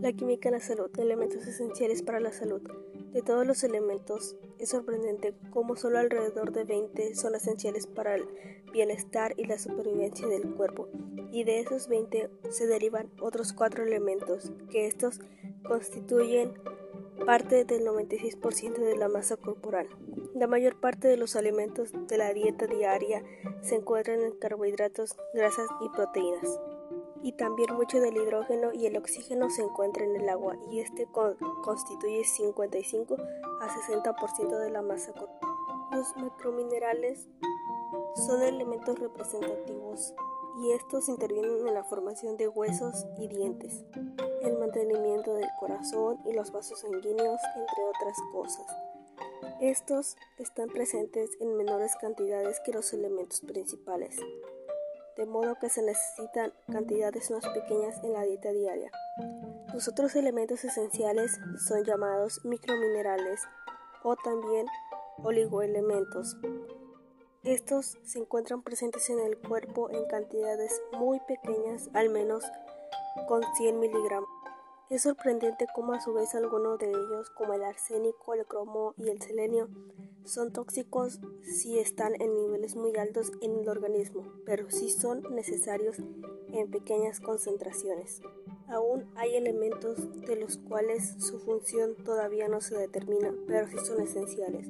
La química en la salud, elementos esenciales para la salud. De todos los elementos, es sorprendente cómo solo alrededor de 20 son esenciales para el bienestar y la supervivencia del cuerpo, y de esos 20 se derivan otros 4 elementos, que estos constituyen parte del 96% de la masa corporal. La mayor parte de los alimentos de la dieta diaria se encuentran en carbohidratos, grasas y proteínas y también mucho del hidrógeno y el oxígeno se encuentra en el agua y este constituye 55 a 60% de la masa. Los macrominerales son elementos representativos y estos intervienen en la formación de huesos y dientes, el mantenimiento del corazón y los vasos sanguíneos, entre otras cosas. Estos están presentes en menores cantidades que los elementos principales de modo que se necesitan cantidades más pequeñas en la dieta diaria. Los otros elementos esenciales son llamados microminerales o también oligoelementos. Estos se encuentran presentes en el cuerpo en cantidades muy pequeñas, al menos con 100 miligramos. Es sorprendente cómo a su vez algunos de ellos, como el arsénico, el cromo y el selenio, son tóxicos si están en niveles muy altos en el organismo, pero sí son necesarios en pequeñas concentraciones. Aún hay elementos de los cuales su función todavía no se determina, pero sí son esenciales,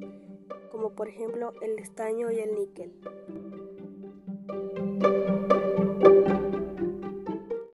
como por ejemplo el estaño y el níquel.